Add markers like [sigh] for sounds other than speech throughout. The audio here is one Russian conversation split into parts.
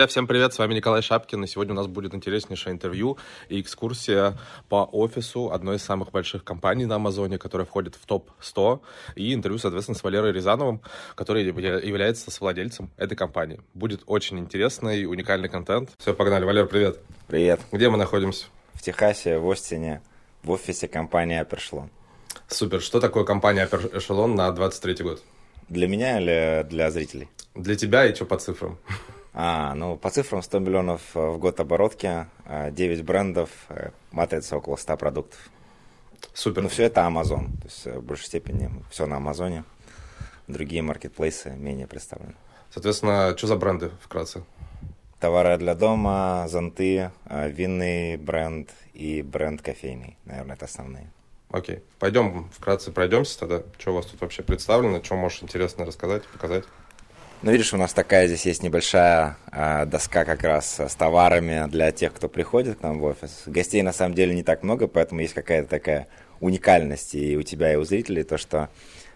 Друзья, всем привет, с вами Николай Шапкин, и сегодня у нас будет интереснейшее интервью и экскурсия по офису одной из самых больших компаний на Амазоне, которая входит в топ-100, и интервью, соответственно, с Валерой Рязановым, который является совладельцем этой компании. Будет очень интересный, уникальный контент. Все, погнали. Валер, привет. Привет. Где мы находимся? В Техасе, в Остине, в офисе компании Aperchelon. Супер. Что такое компания Aperchelon на 23 год? Для меня или для зрителей? Для тебя и что по цифрам? А, ну, по цифрам 100 миллионов э, в год оборотки, 9 э, брендов, э, матрица около 100 продуктов. Супер. Ну, все это Amazon, то есть в большей степени все на Амазоне. Другие маркетплейсы менее представлены. Соответственно, что за бренды вкратце? Товары для дома, зонты, винный бренд и бренд кофейный. Наверное, это основные. Окей. Пойдем вкратце пройдемся тогда. Что у вас тут вообще представлено? Что можешь интересно рассказать, показать? Ну, видишь, у нас такая здесь есть небольшая э, доска как раз с товарами для тех, кто приходит к нам в офис. Гостей на самом деле не так много, поэтому есть какая-то такая уникальность и у тебя, и у зрителей, то, что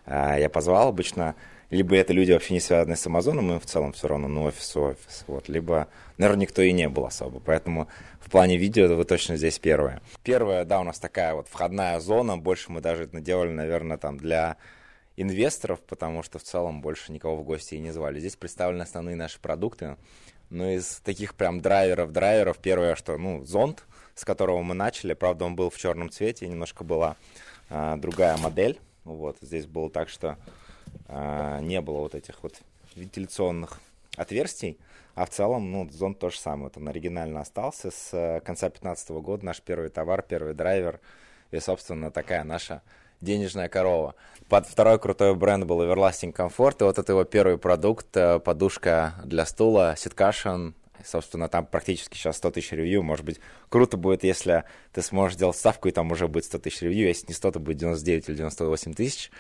э, я позвал обычно, либо это люди вообще не связанные с Амазоном, им в целом все равно, ну, офис, офис, вот, либо, наверное, никто и не был особо, поэтому в плане видео вы точно здесь первые. Первая, да, у нас такая вот входная зона, больше мы даже это делали, наверное, там для инвесторов, потому что в целом больше никого в гости и не звали. Здесь представлены основные наши продукты. Но из таких прям драйверов-драйверов, первое, что, ну, зонт, с которого мы начали, правда, он был в черном цвете, немножко была а, другая модель. Вот, здесь было так, что а, не было вот этих вот вентиляционных отверстий, а в целом, ну, зонт то же самое. Вот он оригинально остался с э, конца 2015 года, наш первый товар, первый драйвер, и, собственно, такая наша денежная корова. Под второй крутой бренд был Everlasting Comfort, и вот это его первый продукт, э, подушка для стула, Sitcushion, собственно, там практически сейчас 100 тысяч ревью, может быть, круто будет, если ты сможешь сделать ставку, и там уже будет 100 тысяч ревью, если не 100, то будет 99 или 98 тысяч,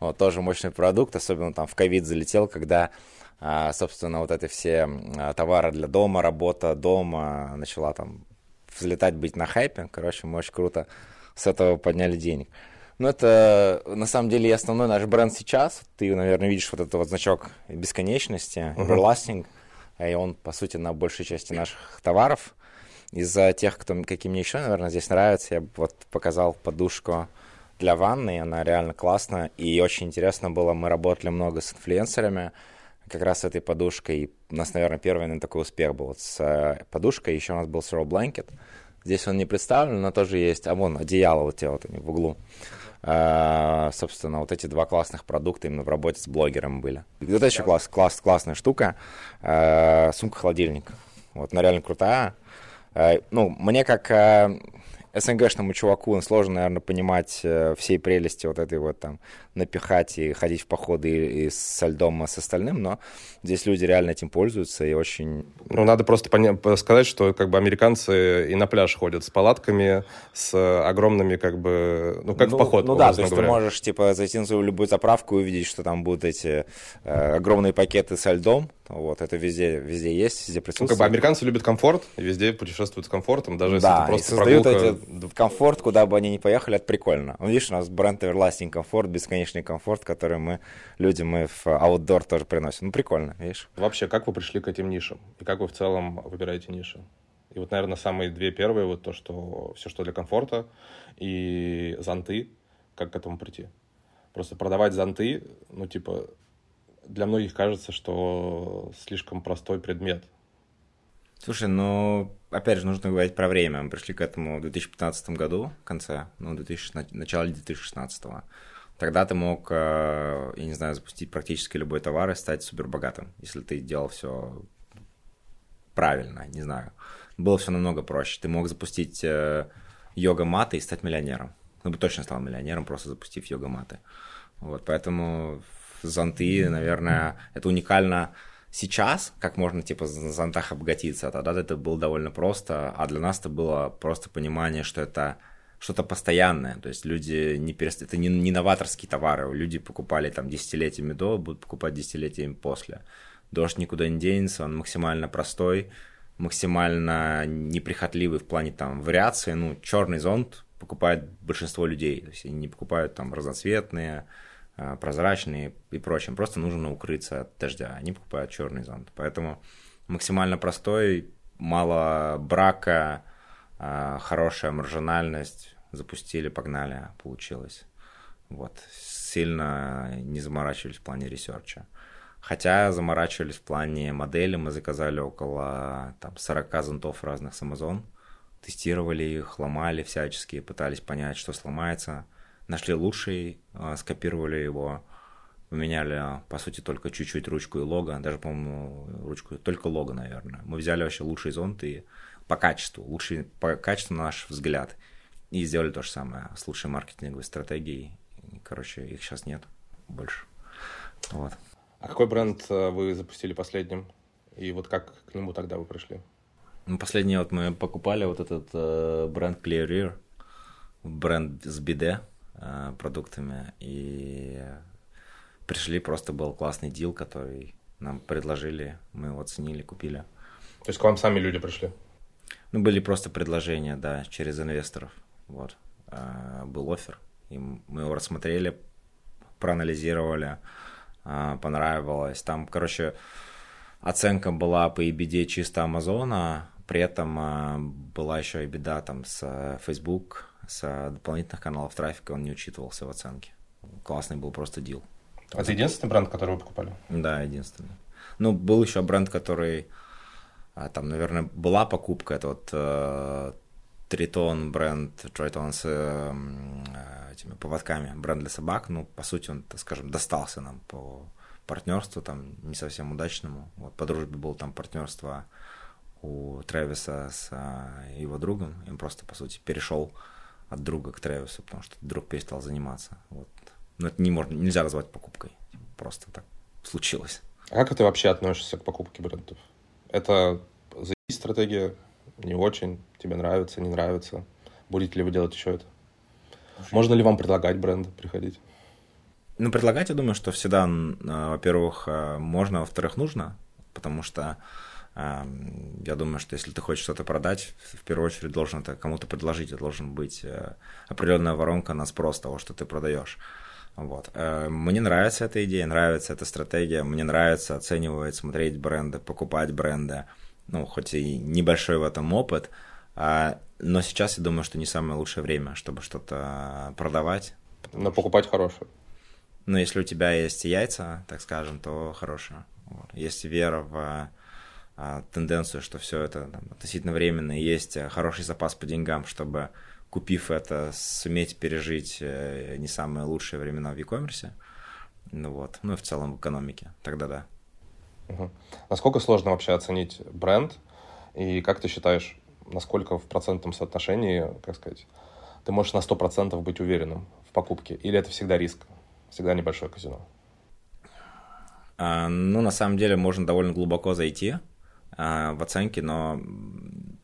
вот, тоже мощный продукт, особенно там в ковид залетел, когда, а, собственно, вот эти все а, товары для дома, работа дома начала там взлетать, быть на хайпе, короче, мы очень круто с этого подняли денег. Ну, это на самом деле основной наш бренд сейчас. Ты, наверное, видишь вот этот вот значок бесконечности, Everlasting, uh-huh. и он, по сути, на большей части наших товаров. Из-за тех, кто, какие мне еще, наверное, здесь нравится, я вот показал подушку для ванны, она реально классная, и очень интересно было, мы работали много с инфлюенсерами, как раз с этой подушкой, и у нас, наверное, первый наверное, такой успех был с э, подушкой, еще у нас был Throw Blanket, здесь он не представлен, но тоже есть, а вон одеяло вот те вот они в углу, собственно, вот эти два классных продукта именно в работе с блогером были. И вот еще класс, класс, классная штука, а, сумка-холодильник. Вот, она реально крутая. А, ну, мне как СНГшному чуваку сложно, наверное, понимать э, всей прелести вот этой вот там напихать и ходить в походы и, и со льдом, и с остальным, но здесь люди реально этим пользуются и очень... Ну, надо просто поня- сказать, что как бы американцы и на пляж ходят с палатками, с огромными как бы, ну, как ну, в поход, Ну да, то есть говоря. ты можешь, типа, зайти на свою любую заправку и увидеть, что там будут эти э, огромные пакеты со льдом, вот, это везде, везде есть, везде присутствует. Ну, как бы американцы любят комфорт, и везде путешествуют с комфортом, даже если да, это просто и создают прогулка... эти комфорт, куда бы они ни поехали, это прикольно. Ну, видишь, у нас бренд Everlasting комфорт, бесконечный комфорт, который мы, люди, мы в outdoor тоже приносим. Ну, прикольно, видишь. Вообще, как вы пришли к этим нишам? И как вы в целом выбираете ниши? И вот, наверное, самые две первые, вот то, что все, что для комфорта, и зонты, как к этому прийти? Просто продавать зонты, ну, типа, для многих кажется, что слишком простой предмет. Слушай, ну, опять же, нужно говорить про время. Мы пришли к этому в 2015 году, в конце, ну, 2000, начало 2016 -го. Тогда ты мог, э, я не знаю, запустить практически любой товар и стать супер богатым, если ты делал все правильно, не знаю. Было все намного проще. Ты мог запустить э, йога-маты и стать миллионером. Ну, бы точно стал миллионером, просто запустив йога-маты. Вот, поэтому зонты, наверное, это уникально сейчас, как можно, типа, на зонтах обогатиться. Тогда это было довольно просто, а для нас это было просто понимание, что это что-то постоянное. То есть люди не перест... это не, не новаторские товары. Люди покупали там десятилетиями до, будут покупать десятилетиями после. Дождь никуда не денется, он максимально простой, максимально неприхотливый в плане там вариации. Ну, черный зонт покупает большинство людей. То есть они не покупают там разноцветные, прозрачные и прочим. Просто нужно укрыться от дождя. Они покупают черный зонт. Поэтому максимально простой, мало брака, а, хорошая маржинальность. Запустили, погнали, получилось. Вот. Сильно не заморачивались в плане research а. Хотя заморачивались в плане модели. Мы заказали около там, 40 зонтов разных с Amazon. Тестировали их, ломали всячески, пытались понять, что сломается. Нашли лучший, а, скопировали его поменяли, по сути, только чуть-чуть ручку и лого, даже, по-моему, ручку, только лого, наверное. Мы взяли вообще лучший зонт и по качеству, лучший по качеству на наш взгляд. И сделали то же самое с лучшей маркетинговой стратегией. Короче, их сейчас нет больше. Вот. А какой бренд э, вы запустили последним? И вот как к нему тогда вы пришли? Ну, последний вот мы покупали вот этот э, бренд Clear Ear, бренд с биде э, продуктами. И пришли, просто был классный дил, который нам предложили, мы его оценили, купили. То есть к вам сами люди пришли? Ну, были просто предложения, да, через инвесторов. Вот. А, был офер. И мы его рассмотрели, проанализировали, а, понравилось. Там, короче, оценка была по EBD чисто Амазона, при этом была еще и беда там с Facebook, с дополнительных каналов трафика, он не учитывался в оценке. Классный был просто дил. Это единственный бренд, который вы покупали? Да, единственный. Ну, был еще бренд, который а, там, наверное, была покупка, это вот э, Тритон бренд, Тритон с э, э, этими поводками, бренд для собак, ну, по сути, он, так скажем, достался нам по партнерству, там, не совсем удачному. Вот по дружбе было там партнерство у Трэвиса с э, его другом, и он просто, по сути, перешел от друга к Трэвису, потому что друг перестал заниматься. Вот но это не можно, нельзя назвать покупкой. Просто так случилось. А как ты вообще относишься к покупке брендов? Это за стратегия, не очень, тебе нравится, не нравится? Будете ли вы делать еще это? Можно ли вам предлагать бренды приходить? Ну, предлагать, я думаю, что всегда, а, во-первых, а, можно, во-вторых, нужно, потому что а, я думаю, что если ты хочешь что-то продать, в первую очередь должен это кому-то предложить, это должен быть определенная воронка на спрос того, что ты продаешь. Вот. Э, мне нравится эта идея, нравится эта стратегия, мне нравится оценивать, смотреть бренды, покупать бренды. Ну, хоть и небольшой в этом опыт, а, но сейчас я думаю, что не самое лучшее время, чтобы что-то продавать. Но покупать хорошее. Но если у тебя есть яйца, так скажем, то хорошее. Вот. Есть вера в тенденцию, что все это там, относительно временно, и есть хороший запас по деньгам, чтобы купив это, суметь пережить э, не самые лучшие времена в e-commerce. Ну вот, ну и в целом в экономике, тогда да. Угу. Насколько сложно вообще оценить бренд, и как ты считаешь, насколько в процентном соотношении, как сказать, ты можешь на 100% быть уверенным в покупке, или это всегда риск, всегда небольшое казино? А, ну, на самом деле, можно довольно глубоко зайти а, в оценке, но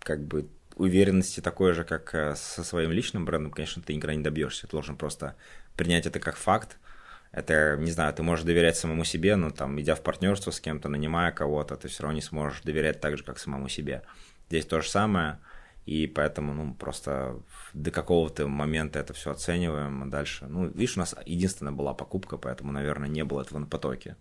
как бы уверенности такой же, как э, со своим личным брендом, конечно, ты никогда не добьешься. Ты должен просто принять это как факт. Это, не знаю, ты можешь доверять самому себе, но там, идя в партнерство с кем-то, нанимая кого-то, ты все равно не сможешь доверять так же, как самому себе. Здесь то же самое, и поэтому, ну, просто до какого-то момента это все оцениваем, а дальше, ну, видишь, у нас единственная была покупка, поэтому, наверное, не было этого на потоке.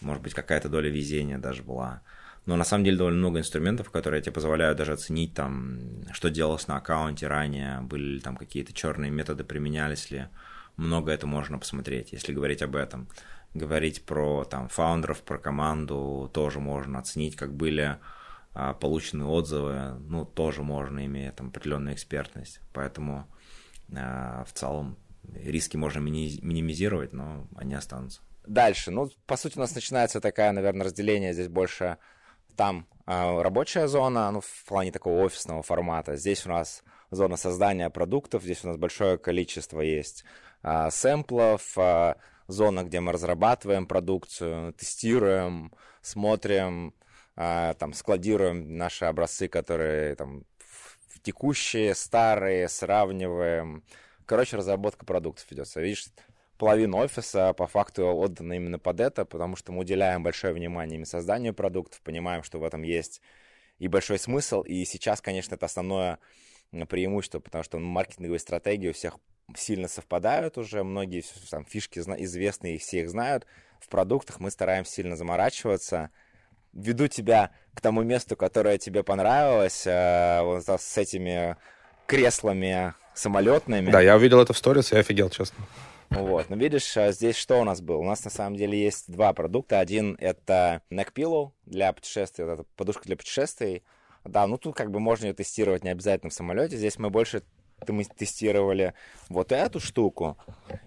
Может быть, какая-то доля везения даже была. Но на самом деле довольно много инструментов, которые тебе позволяют даже оценить, там, что делалось на аккаунте ранее, были ли там какие-то черные методы, применялись ли. Много это можно посмотреть, если говорить об этом. Говорить про там фаундеров, про команду тоже можно оценить, как были а, получены отзывы, ну, тоже можно, имея там определенную экспертность. Поэтому а, в целом риски можно мини- минимизировать, но они останутся. Дальше, ну, по сути, у нас начинается такая, наверное, разделение здесь больше там э, рабочая зона, ну, в плане такого офисного формата. Здесь у нас зона создания продуктов, здесь у нас большое количество есть э, сэмплов, э, зона, где мы разрабатываем продукцию, тестируем, смотрим, там, складируем наши образцы, которые там текущие, старые, сравниваем. Короче, разработка продуктов ведется. Видишь, половина офиса по факту отдана именно под это, потому что мы уделяем большое внимание именно созданию продуктов, понимаем, что в этом есть и большой смысл. И сейчас, конечно, это основное преимущество, потому что маркетинговые стратегии у всех сильно совпадают уже, многие там, фишки известные, все их знают. В продуктах мы стараемся сильно заморачиваться, веду тебя к тому месту, которое тебе понравилось, э, вот с этими креслами самолетными. Да, я увидел это в сторис и офигел, честно. Вот, но видишь, а здесь что у нас было? У нас на самом деле есть два продукта. Один это neck pillow для путешествий, вот эта подушка для путешествий. Да, ну тут как бы можно ее тестировать не обязательно в самолете. Здесь мы больше мы тестировали вот эту штуку.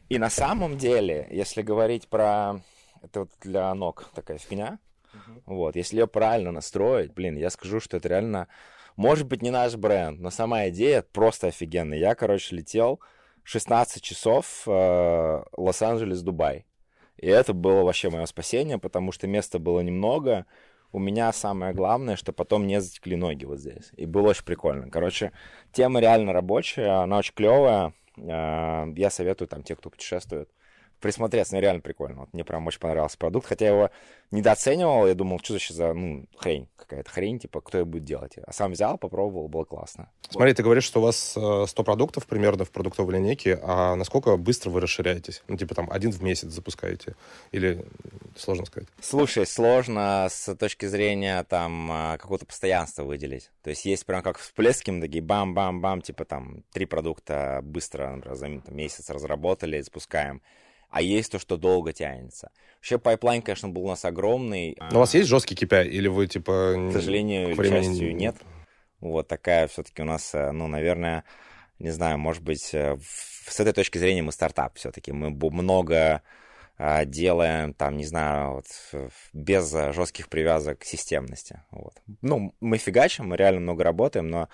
И на самом деле, если говорить про... Это вот для ног такая фигня. Uh-huh. Вот, если ее правильно настроить, блин, я скажу, что это реально... Может быть, не наш бренд, но сама идея просто офигенная. Я, короче, летел 16 часов э, Лос-Анджелес-Дубай. И это было вообще мое спасение, потому что места было немного. У меня самое главное, что потом не затекли ноги вот здесь. И было очень прикольно. Короче, тема реально рабочая, она очень клевая. Э, я советую там тех, кто путешествует, присмотреться, ну, реально прикольно. Вот мне прям очень понравился продукт, хотя я его недооценивал, я думал, что за за, ну, хрень, какая-то хрень, типа, кто ее будет делать. А сам взял, попробовал, было классно. Смотри, ты говоришь, что у вас 100 э, продуктов примерно в продуктовой линейке, а насколько быстро вы расширяетесь? Ну, типа, там, один в месяц запускаете? Или сложно сказать? Слушай, сложно с точки зрения, там, а, какого-то постоянства выделить. То есть есть прям как всплески, такие бам-бам-бам, типа, там, три продукта быстро, например, за месяц разработали, запускаем а есть то, что долго тянется. Вообще pipeline, конечно, был у нас огромный. Но у вас есть жесткий KPI или вы, типа... К сожалению, времени... частью нет. Вот такая все-таки у нас, э, ну, наверное, не знаю, может быть, э, с этой точки зрения мы стартап все-таки. Мы много э, делаем, там, не знаю, вот, без жестких привязок к системности. Вот. Ну, мы фигачим, мы реально много работаем, но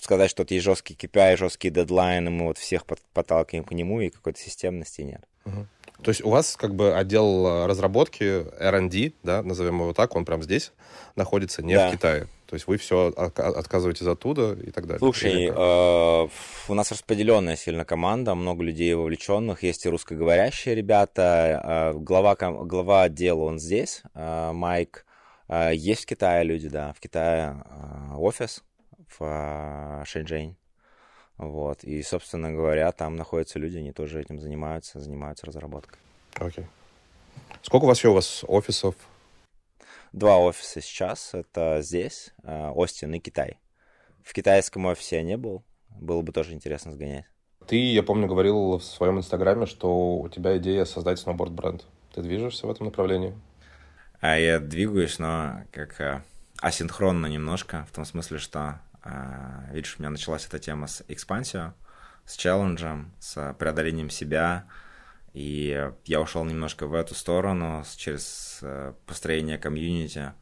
сказать, что есть жесткий KPI, жесткие дедлайны, мы вот всех подталкиваем к нему, и какой-то системности нет. Угу. То есть у вас как бы отдел э, разработки R&D, да, назовем его так, он прям здесь находится, не да. в Китае. То есть вы все отказываетесь оттуда и так далее. Слушай, э, у нас распределенная сильно команда, много людей вовлеченных, есть и русскоговорящие ребята. Э, глава, глава отдела он здесь, э, Майк. Э, есть в Китае люди, да, в Китае э, офис в э, Шэньчжэнь. Вот. И, собственно говоря, там находятся люди, они тоже этим занимаются, занимаются разработкой. Окей. Okay. Сколько вообще у вас офисов? Два офиса сейчас. Это здесь, э, Остин и Китай. В китайском офисе я не был. Было бы тоже интересно сгонять. Ты, я помню, говорил в своем инстаграме, что у тебя идея создать сноуборд-бренд. Ты движешься в этом направлении? А я двигаюсь, но как а, асинхронно немножко, в том смысле, что видишь, у меня началась эта тема с экспансией, с челленджем, с преодолением себя, и я ушел немножко в эту сторону через э, построение комьюнити.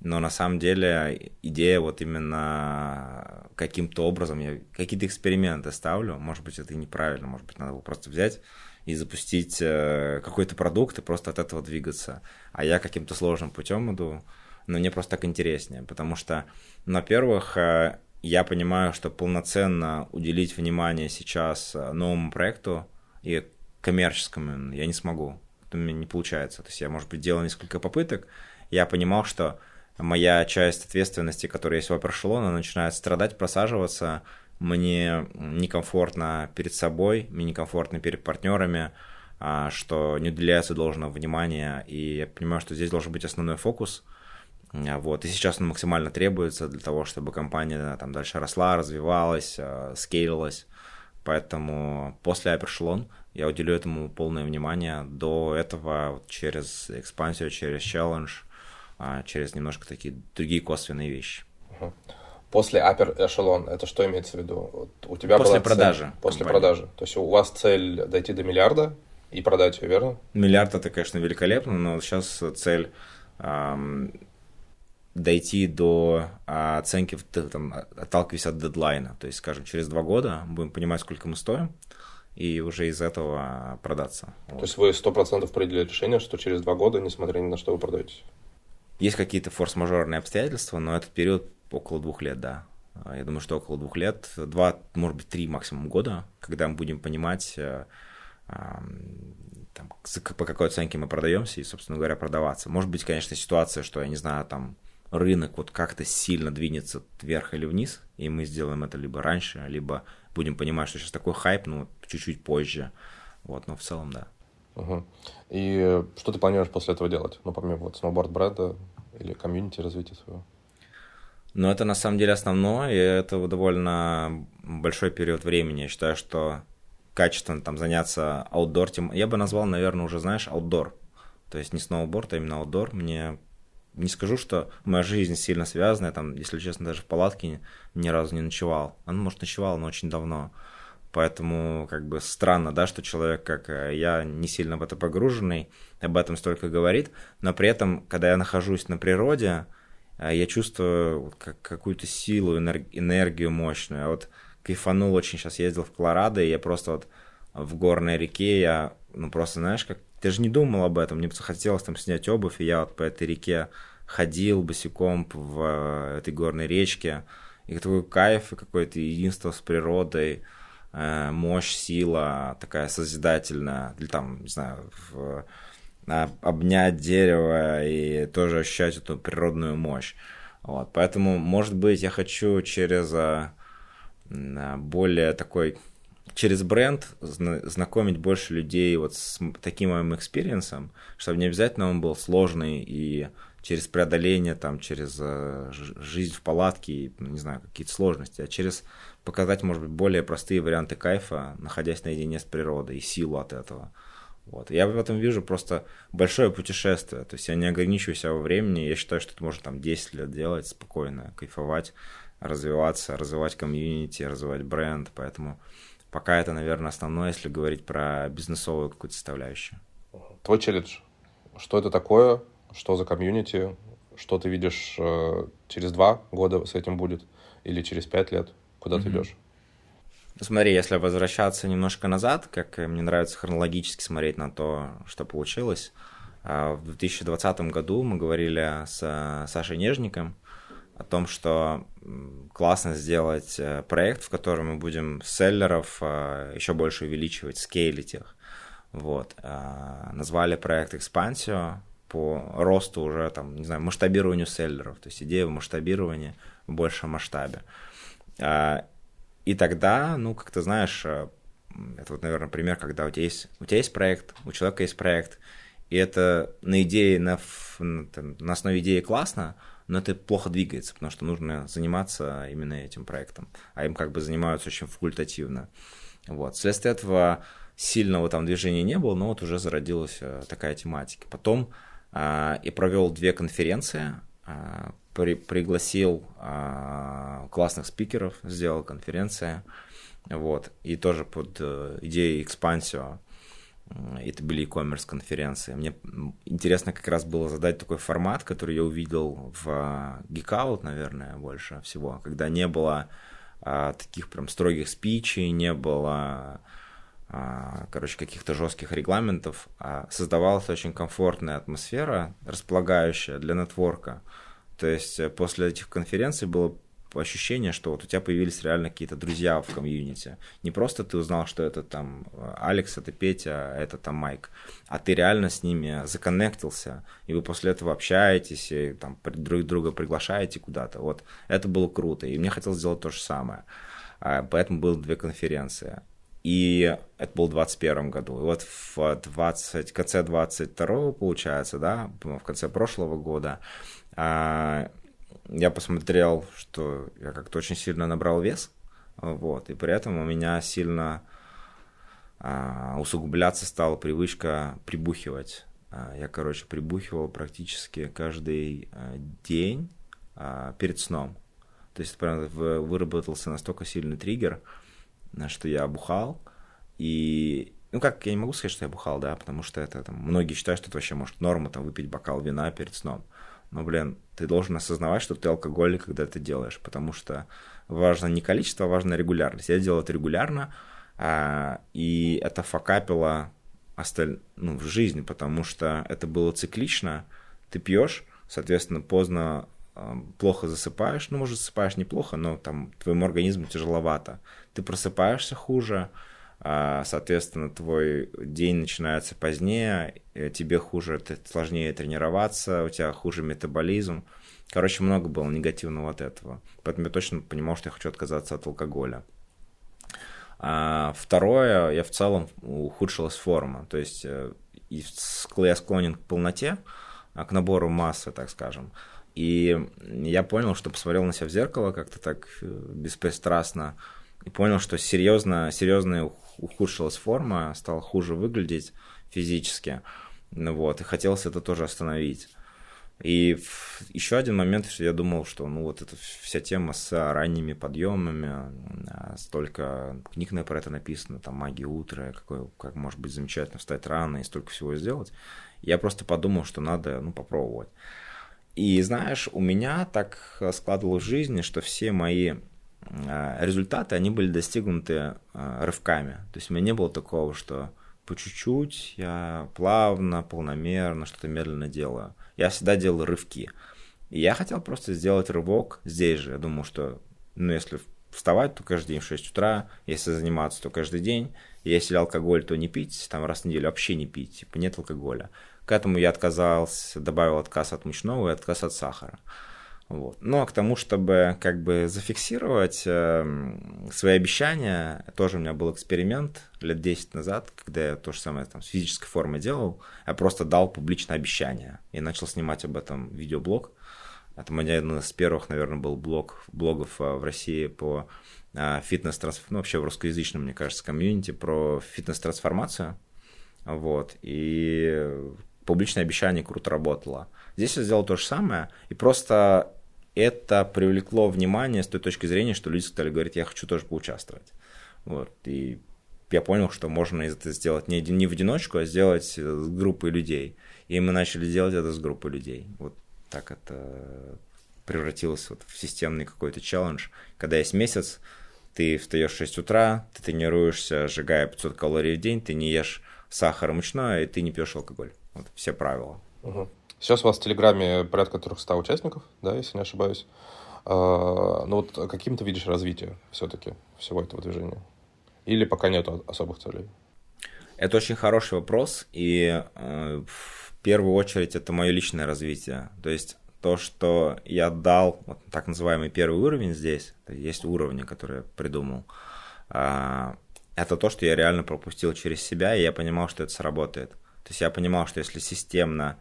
Но на самом деле идея вот именно каким-то образом, я какие-то эксперименты ставлю, может быть, это неправильно, может быть, надо было просто взять и запустить э, какой-то продукт и просто от этого двигаться. А я каким-то сложным путем иду, но мне просто так интереснее, потому что, во-первых, э, я понимаю, что полноценно уделить внимание сейчас э, новому проекту и коммерческому я не смогу. У меня не получается. То есть я, может быть, делал несколько попыток, я понимал, что моя часть ответственности, которая есть в Upper она начинает страдать, просаживаться, мне некомфортно перед собой, мне некомфортно перед партнерами, а, что не уделяется должного внимания, и я понимаю, что здесь должен быть основной фокус – вот. И сейчас он максимально требуется для того, чтобы компания там дальше росла, развивалась, э, скейлилась. Поэтому после Hypershellon я уделю этому полное внимание. До этого через экспансию, через челлендж, а, через немножко такие другие косвенные вещи. После Upper Echelon, это что имеется в виду? Вот у тебя после продажи. Цель, после компании. продажи. То есть у вас цель дойти до миллиарда и продать ее, верно? Миллиард это, конечно, великолепно, но сейчас цель эм, дойти до а, оценки, там, отталкиваясь от дедлайна. То есть, скажем, через два года будем понимать, сколько мы стоим, и уже из этого продаться. То вот. есть вы сто процентов приняли решение, что через два года, несмотря ни на что, вы продаетесь? Есть какие-то форс-мажорные обстоятельства, но этот период около двух лет, да. Я думаю, что около двух лет, два, может быть, три максимум года, когда мы будем понимать, э, там, по какой оценке мы продаемся и, собственно говоря, продаваться. Может быть, конечно, ситуация, что, я не знаю, там рынок вот как-то сильно двинется вверх или вниз, и мы сделаем это либо раньше, либо будем понимать, что сейчас такой хайп, ну, чуть-чуть позже. Вот, но в целом, да. Угу. И что ты планируешь после этого делать? Ну, помимо вот сноуборд бренда или комьюнити развития своего? Ну, это на самом деле основное, и это довольно большой период времени. Я считаю, что качественно там заняться аутдор, я бы назвал, наверное, уже, знаешь, аутдор. То есть не сноуборд, а именно аутдор. Мне не скажу, что моя жизнь сильно связана, там, если честно, даже в палатке ни разу не ночевал. Он, может, ночевал, но очень давно. Поэтому как бы странно, да, что человек, как э, я, не сильно в это погруженный, об этом столько говорит, но при этом, когда я нахожусь на природе, э, я чувствую как, какую-то силу, энергию мощную. Я вот кайфанул очень, сейчас ездил в Колорадо, и я просто вот в горной реке, я, ну просто, знаешь, как, ты же не думал об этом, мне хотелось там снять обувь, и я вот по этой реке ходил босиком в э, этой горной речке, и такой кайф, и какое-то единство с природой, Э, мощь, сила такая созидательная, или там, не знаю, в, обнять дерево и тоже ощущать эту природную мощь. Вот, поэтому, может быть, я хочу через более такой, через бренд знакомить больше людей вот с таким моим experience ом, чтобы не обязательно он был сложный и через преодоление, там, через э, жизнь в палатке, ну, не знаю, какие-то сложности, а через показать, может быть, более простые варианты кайфа, находясь наедине с природой и силу от этого. Вот. Я в этом вижу просто большое путешествие. То есть я не ограничиваю себя во времени. Я считаю, что это можно там 10 лет делать спокойно, кайфовать, развиваться, развивать комьюнити, развивать бренд. Поэтому пока это, наверное, основное, если говорить про бизнесовую какую-то составляющую. Твой челлендж. Что это такое? Что за комьюнити? Что ты видишь э, через два года с этим будет? Или через пять лет? Куда mm-hmm. ты идешь? Ну, смотри, если возвращаться немножко назад, как мне нравится хронологически смотреть на то, что получилось. А, в 2020 году мы говорили с Сашей Нежником о том, что классно сделать э, проект, в котором мы будем селлеров еще больше увеличивать, скейлить их. Вот. А, назвали проект «Экспансио» по росту уже, там, не знаю, масштабированию селлеров. То есть идея в масштабировании в большем масштабе. А, и тогда, ну, как ты знаешь, э, это вот, наверное, пример, когда у тебя есть, у тебя есть проект, у человека есть проект, и это на идее, на, на основе идеи классно, но это плохо двигается, потому что нужно заниматься именно этим проектом, а им как бы занимаются очень факультативно. Вот. Вследствие этого сильного там движения не было, но вот уже зародилась э, такая тематика. Потом и провел две конференции, а, при, пригласил а, классных спикеров, сделал конференция, вот, и тоже под э, идеей экспансио, это были e-commerce конференции. Мне интересно как раз было задать такой формат, который я увидел в Geekout, наверное, больше всего, когда не было а, таких прям строгих спичей, не было а, короче, каких-то жестких регламентов, а создавалась очень комфортная атмосфера, располагающая для нетворка. То есть э, после этих конференций было ощущение, что вот у тебя появились реально какие-то друзья в комьюнити. Не просто ты узнал, что это там э, Алекс, это Петя, а это там Майк, а ты реально с ними законнектился, и вы после этого общаетесь, и там друг друга приглашаете куда-то. Вот это было круто, и мне хотелось сделать то же самое. А, поэтому было две конференции. И это был в 21 году. И вот в 20, конце 22 получается, да, в конце прошлого года, а, я посмотрел, что я как-то очень сильно набрал вес, вот, и при этом у меня сильно а, усугубляться стала привычка прибухивать. А, я, короче, прибухивал практически каждый день перед сном. То есть, прям выработался настолько сильный триггер, что я бухал, и, ну как, я не могу сказать, что я бухал, да, потому что это, там, многие считают, что это вообще, может, норма, там, выпить бокал вина перед сном. Но, блин, ты должен осознавать, что ты алкоголик, когда это делаешь, потому что важно не количество, а важно регулярность. Я делал это регулярно, а, и это факапило осталь... ну, в жизни, потому что это было циклично. Ты пьешь, соответственно, поздно плохо засыпаешь, ну, может, засыпаешь неплохо, но там твоему организму тяжеловато. Ты просыпаешься хуже, а, соответственно, твой день начинается позднее, тебе хуже, сложнее тренироваться, у тебя хуже метаболизм. Короче, много было негативного от этого. Поэтому я точно понимал, что я хочу отказаться от алкоголя. А второе, я в целом ухудшилась форма. То есть э, я склонен к полноте, к набору массы, так скажем. И я понял, что посмотрел на себя в зеркало как-то так беспристрастно, и понял, что серьезно, серьезно ухудшилась форма, стал хуже выглядеть физически. Ну вот, и хотелось это тоже остановить. И еще один момент, что я думал, что ну вот эта вся тема с ранними подъемами, а, столько книг на про это написано, там «Магия утра», какой, как может быть замечательно встать рано и столько всего сделать. Я просто подумал, что надо ну, попробовать. И знаешь, у меня так складывалось в жизни, что все мои а, результаты, они были достигнуты а, рывками. То есть у меня не было такого, что по чуть-чуть я плавно, полномерно что-то медленно делаю. Я всегда делал рывки. И я хотел просто сделать рывок здесь же. Я думал, что, ну, если вставать, то каждый день в 6 утра, если заниматься, то каждый день. Если алкоголь, то не пить, там раз в неделю вообще не пить, типа нет алкоголя. К этому я отказался, добавил отказ от мучного и отказ от сахара. Вот. Ну а к тому, чтобы как бы зафиксировать э, свои обещания, тоже у меня был эксперимент лет 10 назад, когда я то же самое там, с физической формой делал, я просто дал публичное обещание и начал снимать об этом видеоблог. Это мой один из первых, наверное, был блог, блогов э, в России по э, фитнес-трансформации, ну, вообще в русскоязычном, мне кажется, комьюнити про фитнес-трансформацию. Вот. И публичное обещание круто работало. Здесь я сделал то же самое, и просто это привлекло внимание с той точки зрения, что люди стали говорить, я хочу тоже поучаствовать. Вот. И я понял, что можно это сделать не, не в одиночку, а сделать с группой людей. И мы начали делать это с группой людей. Вот так это превратилось вот в системный какой-то челлендж. Когда есть месяц, ты встаешь в 6 утра, ты тренируешься, сжигая 500 калорий в день, ты не ешь сахар мучное, и ты не пьешь алкоголь. Вот все правила. Угу. Сейчас у вас в Телеграме порядка 300 участников, да, если не ошибаюсь. А, ну вот каким ты видишь развитие все-таки всего этого движения? Или пока нет особых целей? Это очень хороший вопрос, и э, в первую очередь это мое личное развитие. То есть то, что я дал, вот так называемый первый уровень здесь, есть уровни, которые я придумал, э, это то, что я реально пропустил через себя, и я понимал, что это сработает. То есть я понимал, что если системно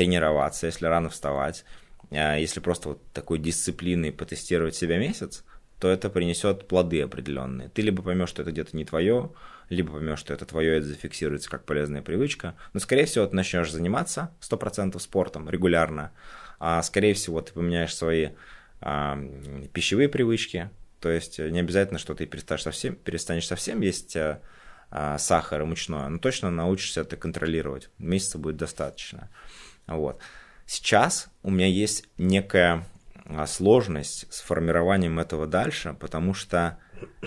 тренироваться, если рано вставать, а если просто вот такой дисциплиной потестировать себя месяц, то это принесет плоды определенные. Ты либо поймешь, что это где-то не твое, либо поймешь, что это твое, это зафиксируется как полезная привычка. Но, скорее всего, ты начнешь заниматься 100% спортом регулярно, а, скорее всего, ты поменяешь свои а, пищевые привычки, то есть не обязательно, что ты перестанешь совсем, перестанешь совсем есть а, а, сахар и мучное, но точно научишься это контролировать. Месяца будет достаточно. Вот. Сейчас у меня есть некая а, сложность с формированием этого дальше, потому что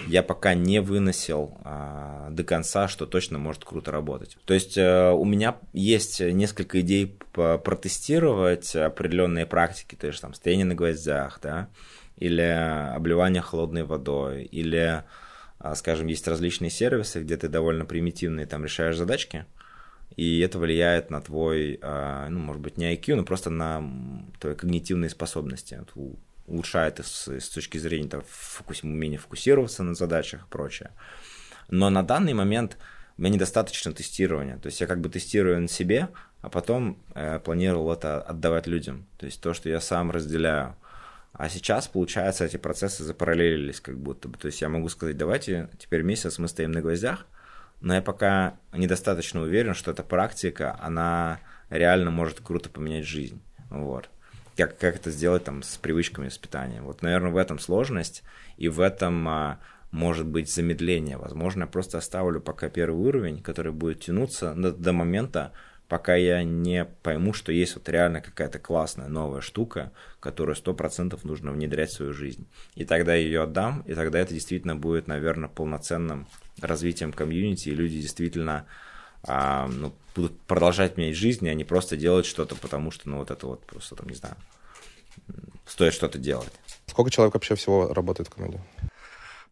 я пока не выносил а, до конца, что точно может круто работать. То есть а, у меня есть несколько идей протестировать определенные практики, то есть там стояние на гвоздях, да, или обливание холодной водой, или, а, скажем, есть различные сервисы, где ты довольно примитивные там решаешь задачки, и это влияет на твой, а, ну, может быть, не IQ, но просто на твои когнитивные способности. Улучшает с, с точки зрения там, фокус, умения фокусироваться на задачах и прочее. Но на данный момент меня недостаточно тестирования. То есть я как бы тестирую на себе, а потом э, планировал это отдавать людям. То есть то, что я сам разделяю. А сейчас, получается, эти процессы запараллелились как будто бы. То есть я могу сказать, давайте теперь месяц мы стоим на гвоздях, но я пока недостаточно уверен, что эта практика, она реально может круто поменять жизнь. Вот. Как, как это сделать там с привычками, с питанием. Вот, наверное, в этом сложность, и в этом а, может быть замедление. Возможно, я просто оставлю пока первый уровень, который будет тянуться до, до момента, пока я не пойму, что есть вот реально какая-то классная новая штука, которую сто процентов нужно внедрять в свою жизнь. И тогда я ее отдам, и тогда это действительно будет, наверное, полноценным развитием комьюнити, и люди действительно а, ну, будут продолжать менять жизнь, а не просто делать что-то, потому что, ну, вот это вот просто, там, не знаю, стоит что-то делать. Сколько человек вообще всего работает в команде?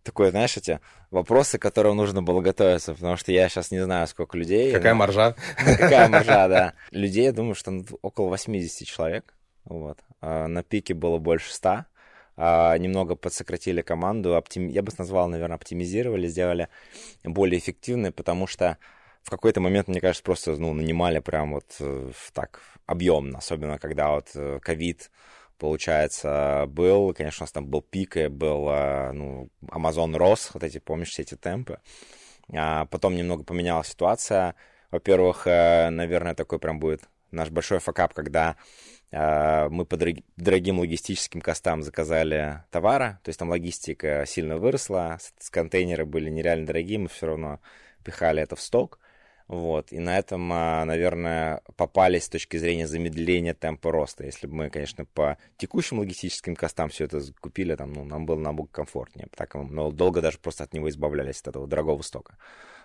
Такое, знаешь, эти вопросы, к которым нужно было готовиться, потому что я сейчас не знаю, сколько людей. Какая но... маржа? Какая маржа, [laughs] да. Людей, я думаю, что около 80 человек. Вот. А на пике было больше 100 а, немного подсократили команду, оптим... я бы назвал, наверное, оптимизировали, сделали более эффективной, потому что в какой-то момент, мне кажется, просто ну, нанимали прям вот э, так объемно, особенно когда вот э, ковид, получается, был, конечно, у нас там был пик, и был, э, ну, Amazon рос, вот эти, помнишь, все эти темпы. А потом немного поменялась ситуация. Во-первых, наверное, такой прям будет наш большой факап, когда мы по дорогим логистическим костам заказали товара, то есть там логистика сильно выросла, с контейнеры были нереально дорогие, мы все равно пихали это в сток. Вот. И на этом, а, наверное, попались с точки зрения замедления темпа роста. Если бы мы, конечно, по текущим логистическим костам все это купили, там, ну, нам было намного комфортнее. Так мы долго даже просто от него избавлялись, от этого дорогого стока.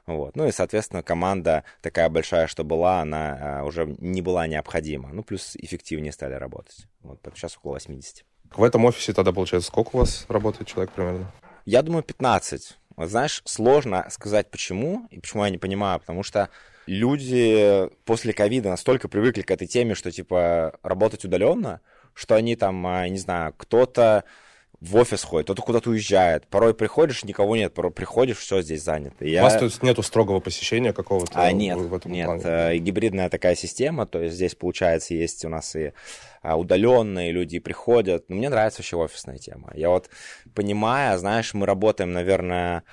Вот. Ну и, соответственно, команда такая большая, что была, она а, уже не была необходима. Ну, плюс эффективнее стали работать. Вот, сейчас около 80. В этом офисе тогда, получается, сколько у вас работает человек примерно? Я думаю, 15. Вот знаешь, сложно сказать почему, и почему я не понимаю, потому что люди после ковида настолько привыкли к этой теме, что, типа, работать удаленно, что они там, а, не знаю, кто-то в офис ходит, кто-то куда-то уезжает. Порой приходишь, никого нет, порой приходишь, все здесь занято. Я... У вас тут нету строгого посещения какого-то? А, нет, в этом нет. Плане? Э, гибридная такая система, то есть здесь, получается, есть у нас и а, удаленные люди приходят. Но мне нравится вообще офисная тема. Я вот понимаю, знаешь, мы работаем, наверное,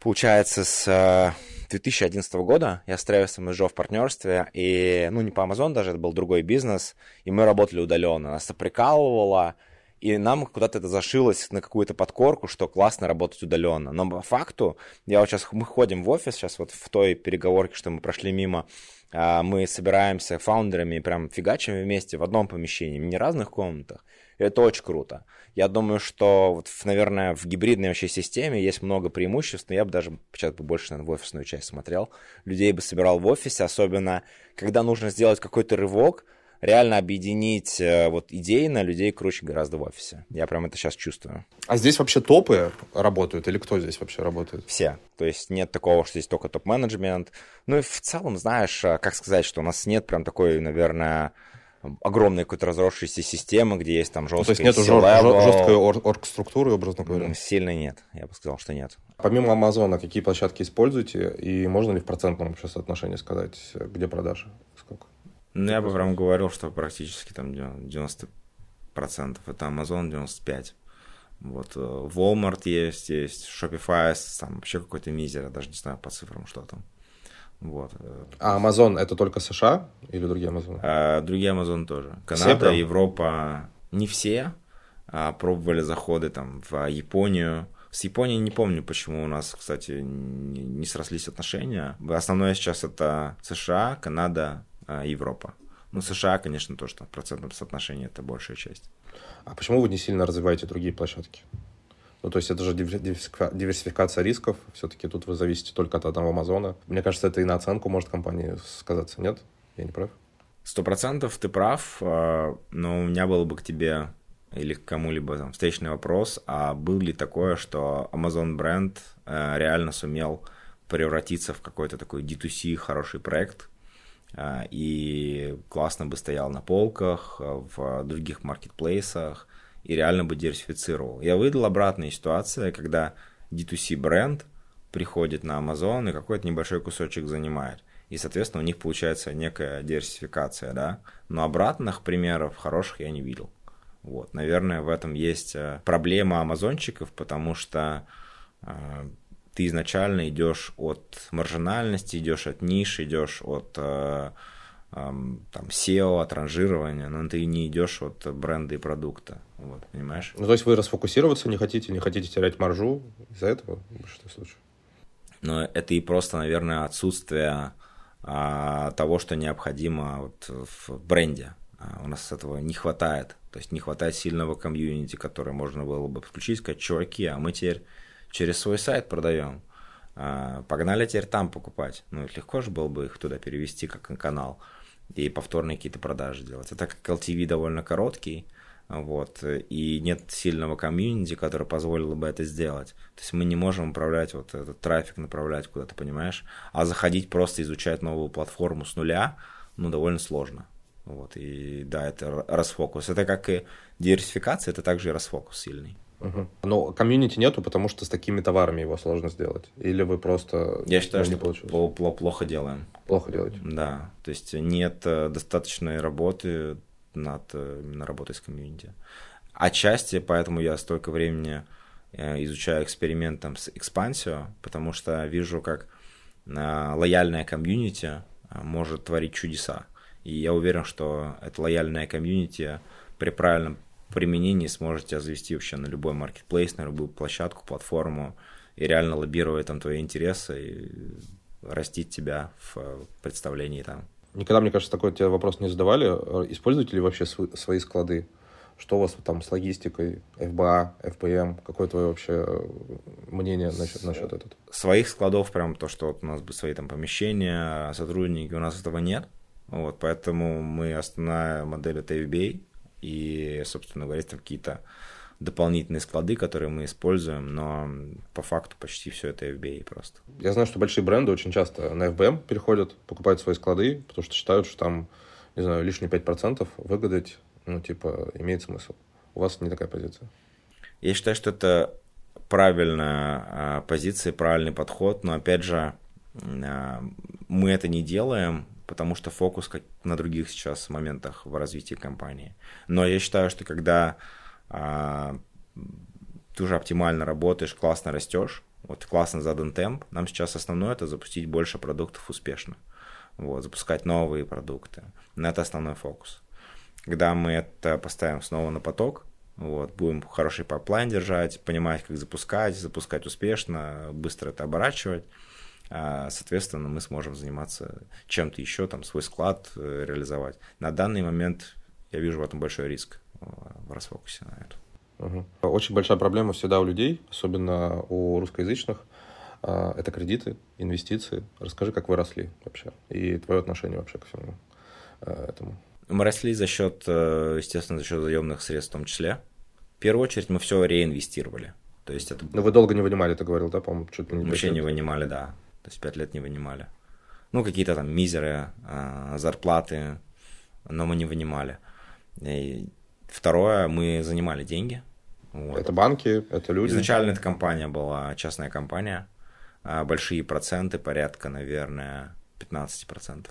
получается, с 2011 э, года я с Тревисом и Жо в партнерстве, и, ну, не по Amazon даже, это был другой бизнес, и мы работали удаленно. Нас это прикалывало, и нам куда-то это зашилось на какую-то подкорку, что классно работать удаленно. Но по факту, я вот сейчас, мы ходим в офис, сейчас вот в той переговорке, что мы прошли мимо, а, мы собираемся фаундерами, прям фигачим вместе в одном помещении, не разных комнатах. И это очень круто. Я думаю, что, вот, наверное, в гибридной вообще системе есть много преимуществ, но я бы даже сейчас бы больше, наверное, в офисную часть смотрел. Людей бы собирал в офисе, особенно когда нужно сделать какой-то рывок, реально объединить э, вот идейно людей круче гораздо в офисе. Я прям это сейчас чувствую. А здесь вообще топы работают или кто здесь вообще работает? Все. То есть нет такого, что здесь только топ-менеджмент. Ну и в целом, знаешь, э, как сказать, что у нас нет прям такой, наверное, огромной какой-то разросшейся системы, где есть там жесткая... Ну, то есть нет жест, жесткой орг-структуры, образно говоря? Сильно нет, я бы сказал, что нет. Помимо Амазона, какие площадки используете, и можно ли в процентном вообще соотношении сказать, где продажи? Ну, я бы прям говорил, что практически там 90% это Amazon, 95%. Вот, э, Walmart есть, есть Shopify, там вообще какой-то мизер, я даже не знаю по цифрам, что там. Вот. Э. А Amazon это только США или другие Amazon? А, другие Amazon тоже. Канада, Европа, не все. А, пробовали заходы там в Японию. С Японией не помню, почему у нас, кстати, не, не срослись отношения. Основное сейчас это США, Канада, а, Европа. Ну, США, конечно, тоже там в процентном соотношении это большая часть. А почему вы не сильно развиваете другие площадки? Ну, то есть это же диверсификация рисков. Все-таки тут вы зависите только от одного Амазона. Мне кажется, это и на оценку может компании сказаться. Нет? Я не прав? Сто процентов ты прав, а, но у меня был бы к тебе или к кому-либо там встречный вопрос, а был ли такое, что Amazon бренд э, реально сумел превратиться в какой-то такой D2C хороший проект, и классно бы стоял на полках, а, в других маркетплейсах и реально бы диверсифицировал. Я выдал обратная ситуация, когда D2C бренд приходит на Amazon и какой-то небольшой кусочек занимает. И, соответственно, у них получается некая диверсификация, да. Но обратных примеров хороших я не видел. Вот, наверное, в этом есть э, проблема амазончиков, потому что ты изначально идешь от маржинальности, идешь от ниш, идешь от э, э, там SEO, от ранжирования, но ты не идешь от бренда и продукта. Вот, понимаешь? Ну, то есть вы расфокусироваться не хотите, не хотите терять маржу из-за этого в большинстве случаев? Но это и просто, наверное, отсутствие а, того, что необходимо вот в бренде. А, у нас этого не хватает. То есть не хватает сильного комьюнити, которое можно было бы включить, сказать, чуваки, а мы теперь через свой сайт продаем. А, погнали теперь там покупать. Ну, легко же было бы их туда перевести как на канал и повторные какие-то продажи делать. А так как LTV довольно короткий, вот, и нет сильного комьюнити, которое позволило бы это сделать. То есть мы не можем управлять вот этот трафик, направлять куда-то, понимаешь? А заходить просто изучать новую платформу с нуля, ну, довольно сложно. Вот, и да, это расфокус. Это как и диверсификация, это также и расфокус сильный. Угу. Но комьюнити нету, потому что с такими товарами его сложно сделать. Или вы просто... Я считаю, не что получилось? плохо делаем. Плохо делаете? Да. То есть нет э, достаточной работы над э, именно работой с комьюнити. Отчасти, поэтому я столько времени э, изучаю эксперимент там, с экспансией, потому что вижу, как лояльная комьюнити может творить чудеса. И я уверен, что это лояльная комьюнити при правильном применении сможете завести вообще на любой маркетплейс, на любую площадку, платформу и реально лоббировать там твои интересы и растить тебя в представлении там. Никогда, мне кажется, такой тебе вопрос не задавали. Используете ли вообще свои склады? Что у вас там с логистикой, FBA, FPM? Какое твое вообще мнение насчет, насчет этого? Своих складов, прям то, что вот у нас бы свои там помещения, сотрудники, у нас этого нет. Вот, поэтому мы основная модель это FBA, и, собственно говоря, там какие-то дополнительные склады, которые мы используем, но по факту почти все это FBA просто. Я знаю, что большие бренды очень часто на FBM переходят, покупают свои склады, потому что считают, что там, не знаю, лишние 5% выгадать, ну, типа, имеет смысл. У вас не такая позиция. Я считаю, что это правильная а, позиция, правильный подход, но, опять же, а, мы это не делаем, потому что фокус как на других сейчас моментах в развитии компании. Но я считаю, что когда а, ты уже оптимально работаешь, классно растешь, вот классно задан темп, нам сейчас основное это запустить больше продуктов успешно. Вот, запускать новые продукты. На это основной фокус. Когда мы это поставим снова на поток, вот, будем хороший pipeline держать, понимать, как запускать, запускать успешно, быстро это оборачивать, соответственно, мы сможем заниматься чем-то еще, там, свой склад э, реализовать. На данный момент я вижу в этом большой риск э, в расфокусе на это. Угу. Очень большая проблема всегда у людей, особенно у русскоязычных, а, это кредиты, инвестиции. Расскажи, как вы росли вообще и твое отношение вообще к всему э, этому. Мы росли за счет, естественно, за счет заемных средств в том числе. В первую очередь мы все реинвестировали. То есть это... Но вы долго не вынимали, ты говорил, да, по-моему, чуть ли не Вообще не вынимали, да. То есть пять лет не вынимали. Ну, какие-то там мизеры, э, зарплаты, но мы не вынимали. И второе, мы занимали деньги. Вот. Это банки, это люди? Изначально эта компания была частная компания. А большие проценты, порядка, наверное, 15%.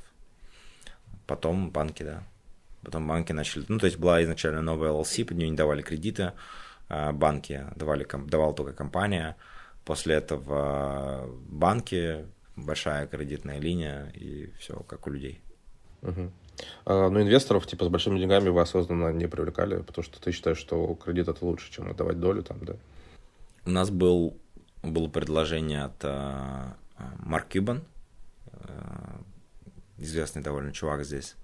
Потом банки, да. Потом банки начали... Ну, то есть была изначально новая LLC, под нее не давали кредиты. А банки давали, давала только компания. После этого банки, большая кредитная линия и все как у людей. Угу. А, но инвесторов типа с большими деньгами вы осознанно не привлекали, потому что ты считаешь, что кредит это лучше, чем отдавать долю там, да? У нас был, было предложение от uh, Марк Кюбан, uh, известный довольно чувак здесь.